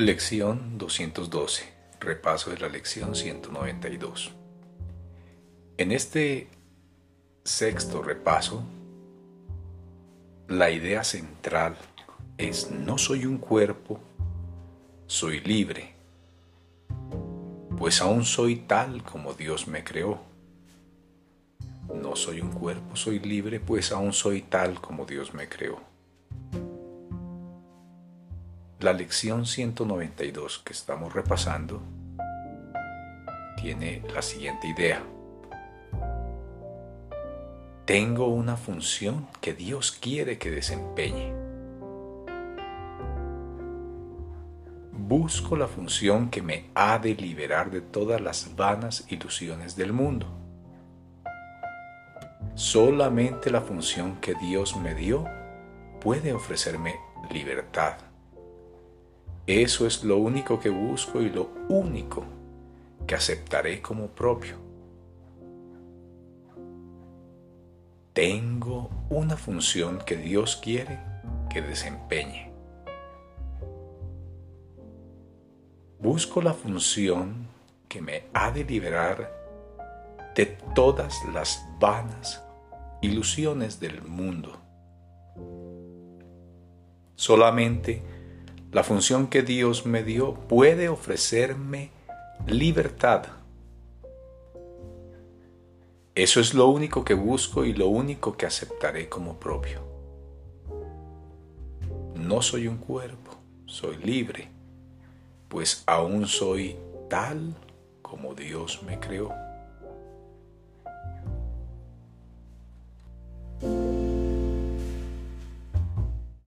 Lección 212. Repaso de la lección 192. En este sexto repaso, la idea central es no soy un cuerpo, soy libre, pues aún soy tal como Dios me creó. No soy un cuerpo, soy libre, pues aún soy tal como Dios me creó. La lección 192 que estamos repasando tiene la siguiente idea. Tengo una función que Dios quiere que desempeñe. Busco la función que me ha de liberar de todas las vanas ilusiones del mundo. Solamente la función que Dios me dio puede ofrecerme libertad eso es lo único que busco y lo único que aceptaré como propio. Tengo una función que Dios quiere que desempeñe. Busco la función que me ha de liberar de todas las vanas ilusiones del mundo. Solamente la función que Dios me dio puede ofrecerme libertad. Eso es lo único que busco y lo único que aceptaré como propio. No soy un cuerpo, soy libre, pues aún soy tal como Dios me creó.